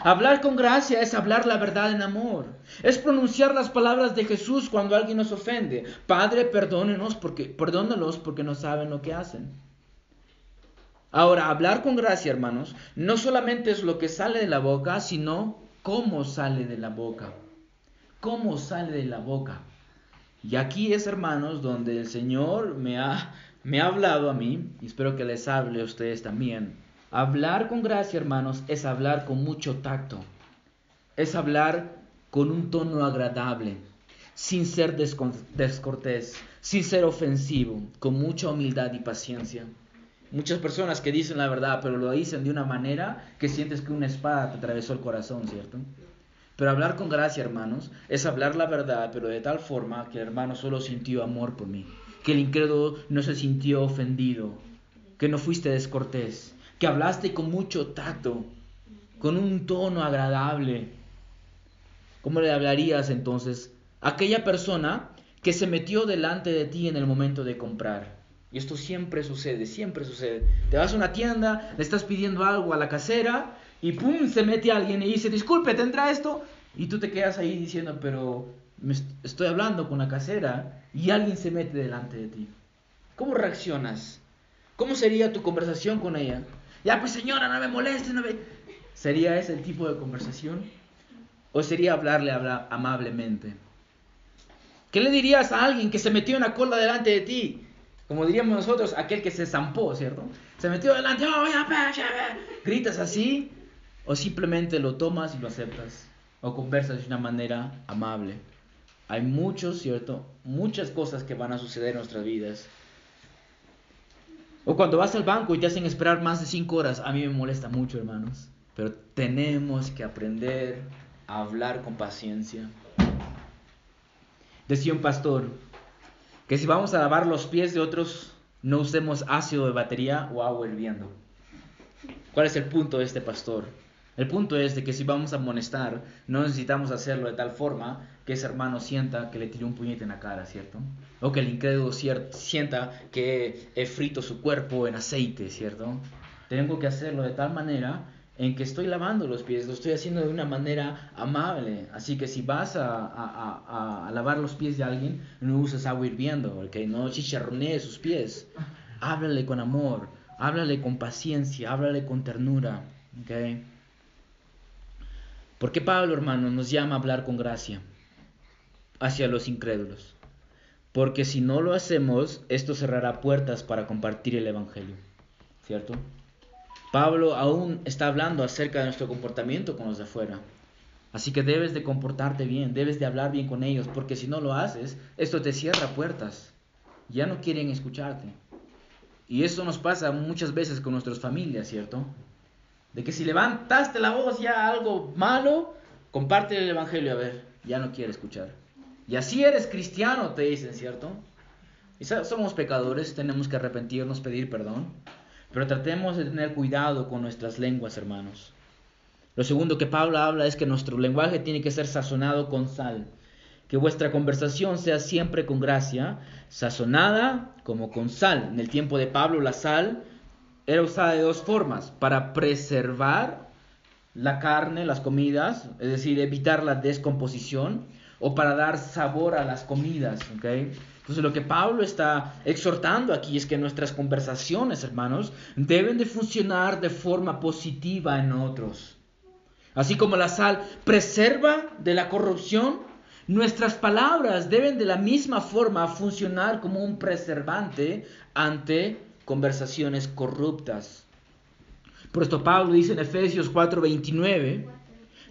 Hablar con gracia es hablar la verdad en amor. Es pronunciar las palabras de Jesús cuando alguien nos ofende. Padre, perdónenos porque, perdónalos porque no saben lo que hacen. Ahora, hablar con gracia, hermanos, no solamente es lo que sale de la boca, sino cómo sale de la boca. Cómo sale de la boca. Y aquí es, hermanos, donde el Señor me ha, me ha hablado a mí, y espero que les hable a ustedes también Hablar con gracia, hermanos, es hablar con mucho tacto. Es hablar con un tono agradable, sin ser descortés, sin ser ofensivo, con mucha humildad y paciencia. Muchas personas que dicen la verdad, pero lo dicen de una manera que sientes que una espada te atravesó el corazón, ¿cierto? Pero hablar con gracia, hermanos, es hablar la verdad, pero de tal forma que el hermano solo sintió amor por mí, que el incrédulo no se sintió ofendido, que no fuiste descortés, que hablaste con mucho tacto, con un tono agradable. ¿Cómo le hablarías entonces a aquella persona que se metió delante de ti en el momento de comprar? Y esto siempre sucede, siempre sucede. Te vas a una tienda, le estás pidiendo algo a la casera y ¡pum! se mete alguien y dice, disculpe, ¿tendrá esto? Y tú te quedas ahí diciendo, pero me estoy hablando con la casera y alguien se mete delante de ti. ¿Cómo reaccionas? ¿Cómo sería tu conversación con ella? Ya, pues señora, no me moleste, no me... ¿Sería ese el tipo de conversación? ¿O sería hablarle amablemente? ¿Qué le dirías a alguien que se metió en la cola delante de ti? Como diríamos nosotros, aquel que se zampó, ¿cierto? Se metió delante, oh, gritas así, o simplemente lo tomas y lo aceptas, o conversas de una manera amable. Hay muchos, ¿cierto? Muchas cosas que van a suceder en nuestras vidas. O cuando vas al banco y te hacen esperar más de cinco horas, a mí me molesta mucho, hermanos. Pero tenemos que aprender a hablar con paciencia. Decía un pastor que si vamos a lavar los pies de otros, no usemos ácido de batería o agua hirviendo. ¿Cuál es el punto de este pastor? El punto es de que si vamos a amonestar, no necesitamos hacerlo de tal forma que ese hermano sienta que le tiró un puñete en la cara, ¿cierto? O que el incrédulo sienta que he frito su cuerpo en aceite, ¿cierto? Tengo que hacerlo de tal manera en que estoy lavando los pies, lo estoy haciendo de una manera amable. Así que si vas a, lavar los pies de alguien, no uses agua hirviendo, ¿ok? No chicharronees sus pies. Háblale con amor, háblale con paciencia, háblale con ternura, ¿ok? ¿Por qué Pablo, hermano, nos llama a hablar con gracia hacia los incrédulos? Porque si no lo hacemos, esto cerrará puertas para compartir el Evangelio, ¿cierto? Pablo aún está hablando acerca de nuestro comportamiento con los de afuera. Así que debes de comportarte bien, debes de hablar bien con ellos, porque si no lo haces, esto te cierra puertas. Ya no quieren escucharte. Y eso nos pasa muchas veces con nuestras familias, ¿cierto? De que si levantaste la voz ya algo malo, comparte el Evangelio, a ver, ya no quiere escuchar. Y así eres cristiano, te dicen, ¿cierto? Y somos pecadores, tenemos que arrepentirnos, pedir perdón. Pero tratemos de tener cuidado con nuestras lenguas, hermanos. Lo segundo que Pablo habla es que nuestro lenguaje tiene que ser sazonado con sal. Que vuestra conversación sea siempre con gracia, sazonada como con sal. En el tiempo de Pablo la sal era usada de dos formas, para preservar la carne, las comidas, es decir, evitar la descomposición, o para dar sabor a las comidas. ¿okay? Entonces lo que Pablo está exhortando aquí es que nuestras conversaciones, hermanos, deben de funcionar de forma positiva en otros. Así como la sal preserva de la corrupción, nuestras palabras deben de la misma forma funcionar como un preservante ante conversaciones corruptas. Por esto Pablo dice en Efesios 4:29,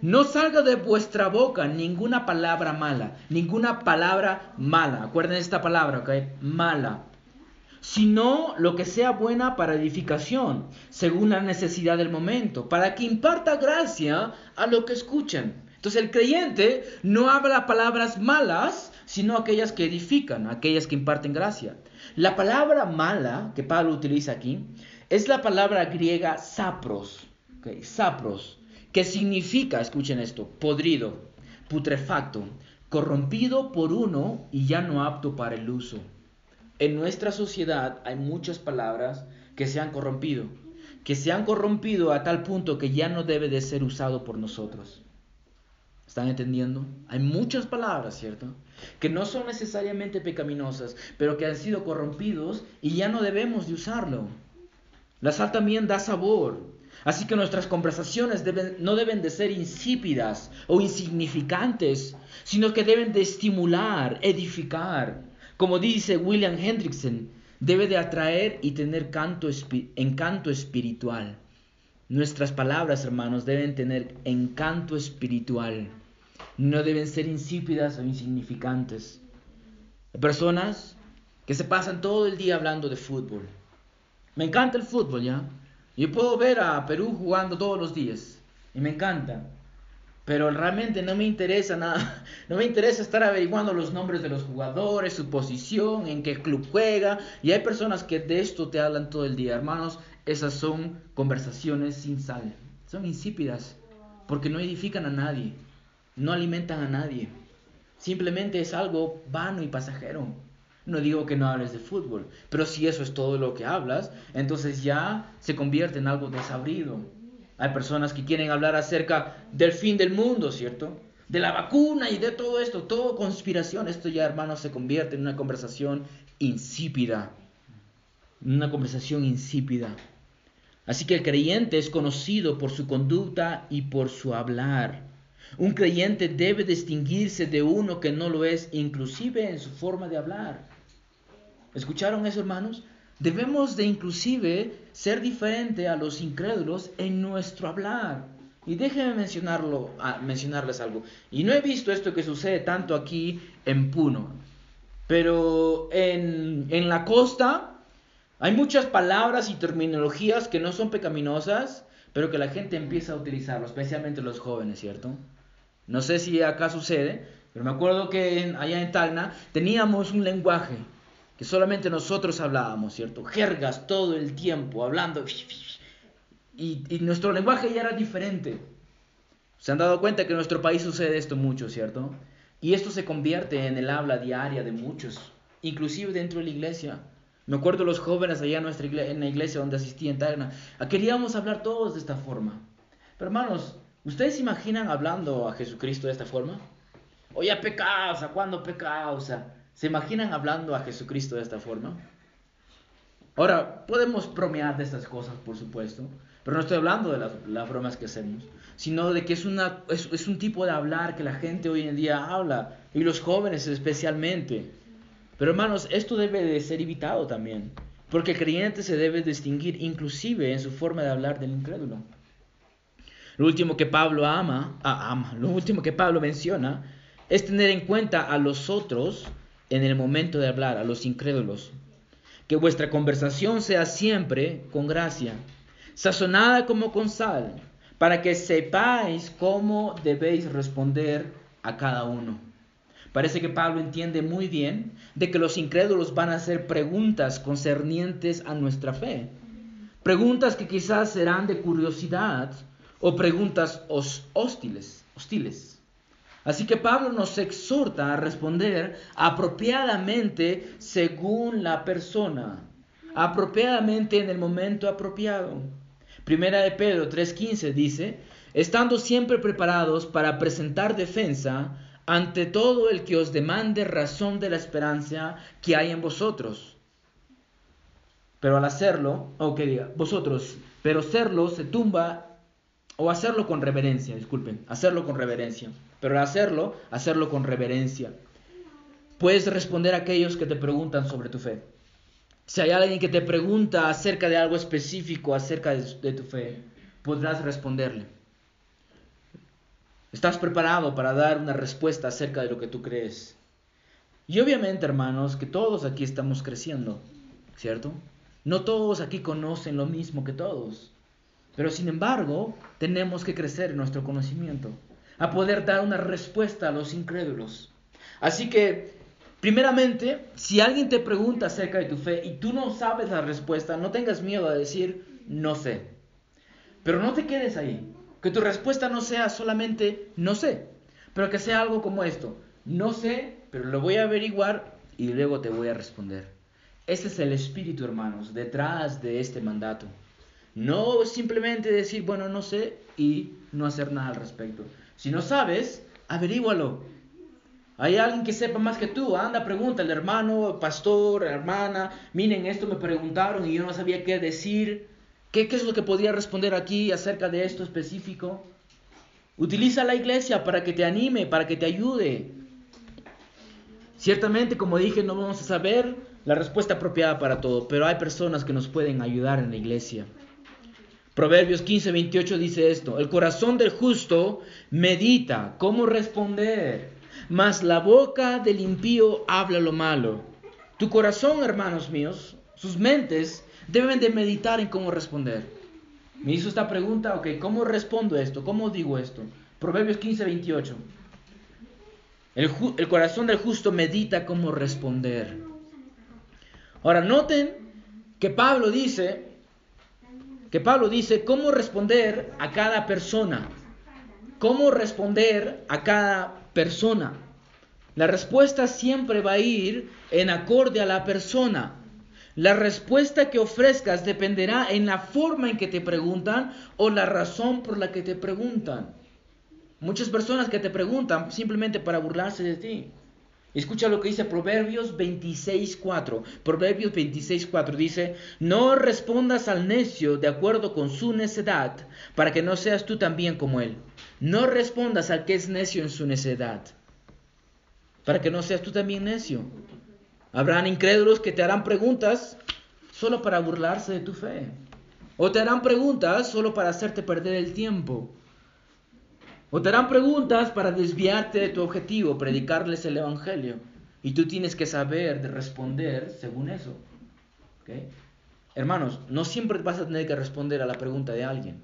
no salga de vuestra boca ninguna palabra mala, ninguna palabra mala. Acuerden esta palabra, ¿ok? Mala. Sino lo que sea buena para edificación, según la necesidad del momento, para que imparta gracia a lo que escuchan. Entonces el creyente no habla palabras malas, sino aquellas que edifican, aquellas que imparten gracia. La palabra mala que Pablo utiliza aquí es la palabra griega sapros. ¿okay? Sapros ¿Qué significa, escuchen esto, podrido, putrefacto, corrompido por uno y ya no apto para el uso. En nuestra sociedad hay muchas palabras que se han corrompido, que se han corrompido a tal punto que ya no debe de ser usado por nosotros. ¿Están entendiendo? Hay muchas palabras, ¿cierto? Que no son necesariamente pecaminosas, pero que han sido corrompidos y ya no debemos de usarlo. La sal también da sabor, Así que nuestras conversaciones no deben de ser insípidas o insignificantes, sino que deben de estimular, edificar. Como dice William Hendrickson, debe de atraer y tener canto, encanto espiritual. Nuestras palabras, hermanos, deben tener encanto espiritual. No deben ser insípidas o insignificantes. Personas que se pasan todo el día hablando de fútbol. Me encanta el fútbol, ¿ya? Yo puedo ver a Perú jugando todos los días y me encanta. Pero realmente no me interesa nada. No me interesa estar averiguando los nombres de los jugadores, su posición, en qué club juega. Y hay personas que de esto te hablan todo el día. Hermanos, esas son conversaciones sin sal. Son insípidas. Porque no edifican a nadie. No alimentan a nadie. Simplemente es algo vano y pasajero. No digo que no hables de fútbol, pero si eso es todo lo que hablas, entonces ya se convierte en algo desabrido. Hay personas que quieren hablar acerca del fin del mundo, ¿cierto? De la vacuna y de todo esto, todo conspiración. Esto ya, hermanos, se convierte en una conversación insípida. Una conversación insípida. Así que el creyente es conocido por su conducta y por su hablar. Un creyente debe distinguirse de uno que no lo es, inclusive en su forma de hablar. ¿Escucharon eso, hermanos? Debemos de inclusive ser diferente a los incrédulos en nuestro hablar. Y déjenme mencionarlo, mencionarles algo. Y no he visto esto que sucede tanto aquí en Puno. Pero en, en la costa hay muchas palabras y terminologías que no son pecaminosas, pero que la gente empieza a utilizarlo, especialmente los jóvenes, ¿cierto? No sé si acá sucede, pero me acuerdo que allá en Tacna teníamos un lenguaje que solamente nosotros hablábamos, ¿cierto? Jergas todo el tiempo, hablando. Y, nuestro lenguaje ya era diferente. Se han dado cuenta que en nuestro país sucede esto mucho, ¿cierto? Y esto se convierte en el habla diaria de muchos, inclusive dentro de la iglesia. Me acuerdo los jóvenes allá en, nuestra iglesia, en la iglesia donde asistí en Tacna, queríamos hablar todos de esta forma. Pero hermanos, ¿Ustedes imaginan hablando a Jesucristo de esta forma? Oye, pecausa, ¿cuándo pecausa? ¿Se imaginan hablando a Jesucristo de esta forma? Ahora, podemos bromear de estas cosas, por supuesto, pero no estoy hablando de las, bromas que hacemos, sino de que es, una, es un tipo de hablar que la gente hoy en día habla, y los jóvenes especialmente. Pero hermanos, esto debe de ser evitado también, porque el creyente se debe distinguir inclusive en su forma de hablar del incrédulo. Lo último que Pablo ama, ah, ama, lo último que Pablo menciona es tener en cuenta a los otros en el momento de hablar, a los incrédulos. Que vuestra conversación sea siempre con gracia, sazonada como con sal, para que sepáis cómo debéis responder a cada uno. Parece que Pablo entiende muy bien de que los incrédulos van a hacer preguntas concernientes a nuestra fe. Preguntas que quizás serán de curiosidad o preguntas hostiles, hostiles. Así que Pablo nos exhorta a responder apropiadamente según la persona, apropiadamente en el momento apropiado. Primera de Pedro 3:15 dice, estando siempre preparados para presentar defensa ante todo el que os demande razón de la esperanza que hay en vosotros. Pero al hacerlo, o que diga, vosotros, pero serlo se tumba o hacerlo con reverencia, disculpen, hacerlo con reverencia. Pero hacerlo, hacerlo con reverencia. Puedes responder a aquellos que te preguntan sobre tu fe. Si hay alguien que te pregunta acerca de algo específico, acerca de, tu fe, podrás responderle. Estás preparado para dar una respuesta acerca de lo que tú crees. Y obviamente, hermanos, que todos aquí estamos creciendo, ¿cierto? No todos aquí conocen lo mismo que todos. Pero sin embargo, tenemos que crecer en nuestro conocimiento, a poder dar una respuesta a los incrédulos. Así que, primeramente, si alguien te pregunta acerca de tu fe y tú no sabes la respuesta, no tengas miedo a decir, no sé. Pero no te quedes ahí. Que tu respuesta no sea solamente, no sé, pero que sea algo como esto. No sé, pero lo voy a averiguar y luego te voy a responder. Ese es el espíritu, hermanos, detrás de este mandato. No simplemente decir, bueno, no sé y no hacer nada al respecto. Si no sabes, averígualo. Hay alguien que sepa más que tú, anda, pregunta al hermano, pastor, hermana, miren, esto me preguntaron y yo no sabía qué decir. ¿Qué, ¿Qué es lo que podría responder aquí acerca de esto específico? Utiliza la iglesia para que te anime, para que te ayude. Ciertamente, como dije, no vamos a saber la respuesta apropiada para todo, pero hay personas que nos pueden ayudar en la iglesia. Proverbios 15, 28 dice esto, el corazón del justo medita cómo responder, mas la boca del impío habla lo malo. Tu corazón, hermanos míos, sus mentes deben de meditar en cómo responder. Me hizo esta pregunta, ok, ¿cómo respondo esto? ¿Cómo digo esto? Proverbios 15, 28. El, el corazón del justo medita cómo responder. Ahora, noten que Pablo dice que Pablo dice cómo responder a cada persona. Cómo responder a cada persona. La respuesta siempre va a ir en acorde a la persona. La respuesta que ofrezcas dependerá en la forma en que te preguntan o la razón por la que te preguntan. Muchas personas que te preguntan simplemente para burlarse de ti. Escucha lo que dice Proverbios 26.4. Proverbios 26.4 dice, no respondas al necio de acuerdo con su necedad, para que no seas tú también como él. No respondas al que es necio en su necedad, para que no seas tú también necio. Habrán incrédulos que te harán preguntas solo para burlarse de tu fe. O te harán preguntas solo para hacerte perder el tiempo. O te harán preguntas para desviarte de tu objetivo, predicarles el Evangelio. Y tú tienes que saber de responder según eso. Hermanos, no siempre vas a tener que responder a la pregunta de alguien.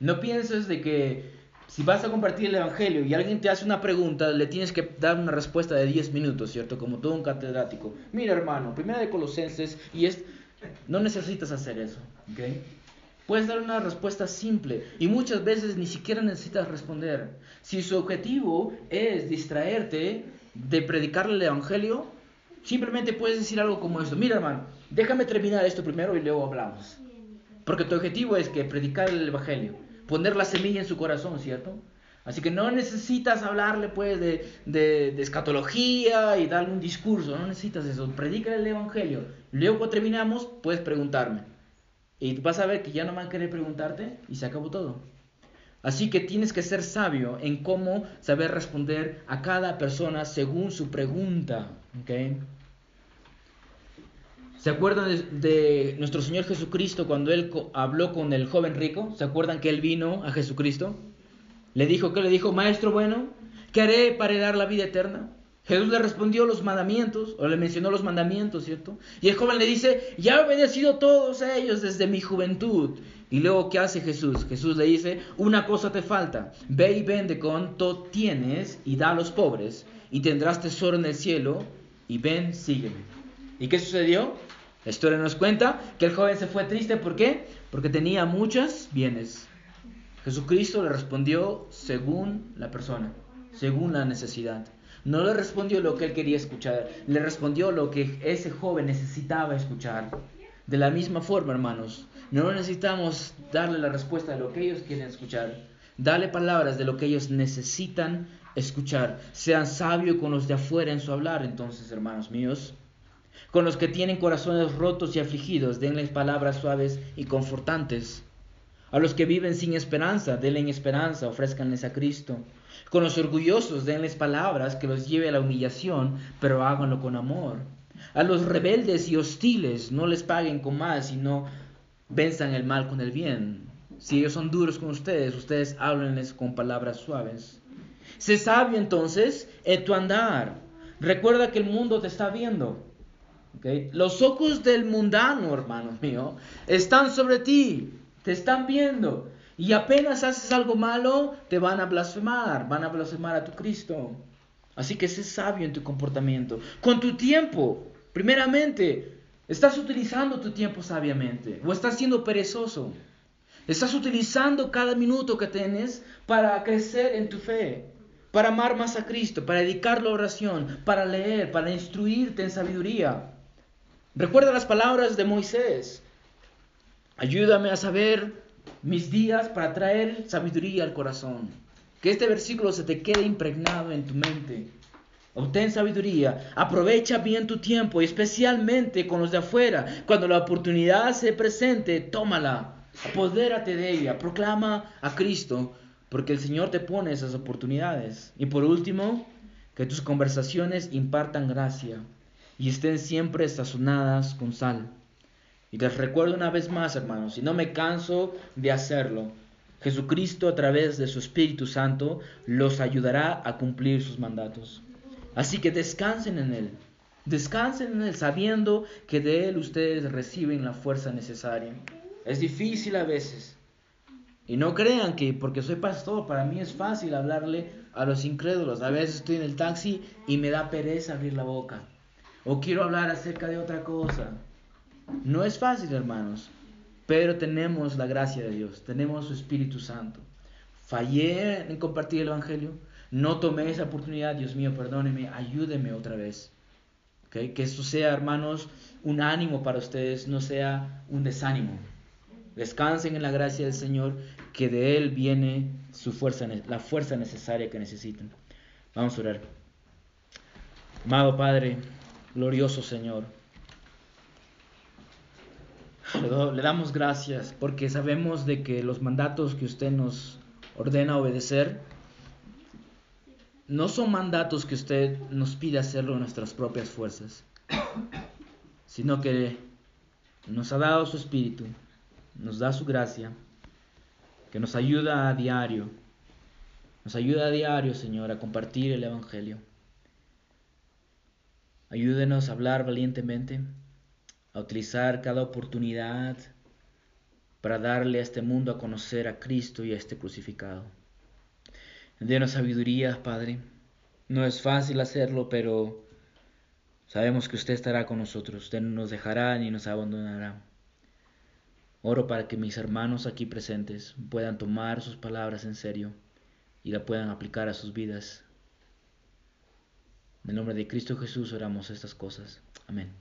No pienses de que si vas a compartir el Evangelio y alguien te hace una pregunta, le tienes que dar una respuesta de 10 minutos, ¿cierto? Como todo un catedrático. Mira, hermano, primera de Colosenses, y es, no necesitas hacer eso. ¿okay? Puedes dar una respuesta simple y muchas veces ni siquiera necesitas responder. Si su objetivo es distraerte de predicarle el Evangelio, simplemente puedes decir algo como esto. Mira hermano, déjame terminar esto primero y luego hablamos. Porque tu objetivo es que predicar el Evangelio, poner la semilla en su corazón, ¿cierto? Así que no necesitas hablarle pues de, de, escatología y darle un discurso, no necesitas eso. Predica el Evangelio. Luego cuando terminamos, puedes preguntarme. Y vas a ver que ya no van a querer preguntarte y se acabó todo. Así que tienes que ser sabio en cómo saber responder a cada persona según su pregunta. ¿okay? ¿Se acuerdan de, nuestro Señor Jesucristo cuando Él habló con el joven rico? ¿Se acuerdan que Él vino a Jesucristo? Le dijo, ¿qué le dijo? Maestro bueno, ¿qué haré para dar la vida eterna? Jesús le respondió los mandamientos, o le mencionó los mandamientos, ¿cierto? Y el joven le dice, ya he obedecido todos ellos desde mi juventud. Y luego, ¿qué hace Jesús? Jesús le dice, una cosa te falta, ve y vende cuanto tienes y da a los pobres, y tendrás tesoro en el cielo, y ven, sígueme. ¿Y qué sucedió? La historia nos cuenta que el joven se fue triste, ¿por qué? Porque tenía muchos bienes. Jesucristo le respondió según la persona, según la necesidad. No le respondió lo que él quería escuchar, le respondió lo que ese joven necesitaba escuchar. De la misma forma, hermanos, no necesitamos darle la respuesta de lo que ellos quieren escuchar. Dale palabras de lo que ellos necesitan escuchar. Sean sabios con los de afuera en su hablar, entonces, hermanos míos. Con los que tienen corazones rotos y afligidos, denles palabras suaves y confortantes. A los que viven sin esperanza, denle esperanza, ofrezcanles a Cristo. Con los orgullosos denles palabras que los lleve a la humillación, pero háganlo con amor. A los rebeldes y hostiles no les paguen con mal, sino venzan el mal con el bien. Si ellos son duros con ustedes, ustedes háblenles con palabras suaves. Sé sabio entonces en tu andar. Recuerda que el mundo te está viendo. Los ojos del mundano, hermano mío, están sobre ti, te están viendo. Y apenas haces algo malo, te van a blasfemar, van a blasfemar a tu Cristo. Así que sé sabio en tu comportamiento. Con tu tiempo, primeramente, ¿estás utilizando tu tiempo sabiamente? ¿O estás siendo perezoso? ¿Estás utilizando cada minuto que tienes para crecer en tu fe? Para amar más a Cristo, para dedicarlo a oración, para leer, para instruirte en sabiduría. Recuerda las palabras de Moisés. Ayúdame a saber mis días para traer sabiduría al corazón. Que este versículo se te quede impregnado en tu mente. Obtén sabiduría, aprovecha bien tu tiempo, especialmente con los de afuera. Cuando la oportunidad se presente, tómala, apodérate de ella, proclama a Cristo, porque el Señor te pone esas oportunidades. Y por último, que tus conversaciones impartan gracia y estén siempre sazonadas con sal y les recuerdo una vez más, hermanos, y no me canso de hacerlo, Jesucristo a través de su Espíritu Santo los ayudará a cumplir sus mandatos. Así que descansen en Él, descansen en Él sabiendo que de Él ustedes reciben la fuerza necesaria. Es difícil a veces. Y no crean que porque soy pastor, para mí es fácil hablarle a los incrédulos. A veces estoy en el taxi y me da pereza abrir la boca. O quiero hablar acerca de otra cosa. No es fácil, hermanos, pero tenemos la gracia de Dios, tenemos su Espíritu Santo. Fallé en compartir el Evangelio, no tomé esa oportunidad, Dios mío, perdóneme, ayúdeme otra vez. Que esto sea, hermanos, un ánimo para ustedes, no sea un desánimo. Descansen en la gracia del Señor, que de Él viene su fuerza, la fuerza necesaria que necesitan. Vamos a orar. Amado Padre, glorioso Señor, le damos gracias porque sabemos de que los mandatos que usted nos ordena obedecer no son mandatos que usted nos pide hacerlo en nuestras propias fuerzas, sino que nos ha dado su espíritu, nos da su gracia, que nos ayuda a diario, nos ayuda a diario, Señor, a compartir el Evangelio. Ayúdenos a hablar valientemente, a utilizar cada oportunidad para darle a este mundo a conocer a Cristo y a este crucificado. Denos sabiduría, Padre. No es fácil hacerlo, pero sabemos que usted estará con nosotros. Usted no nos dejará ni nos abandonará. Oro para que mis hermanos aquí presentes puedan tomar sus palabras en serio y la puedan aplicar a sus vidas. En el nombre de Cristo Jesús oramos estas cosas. Amén.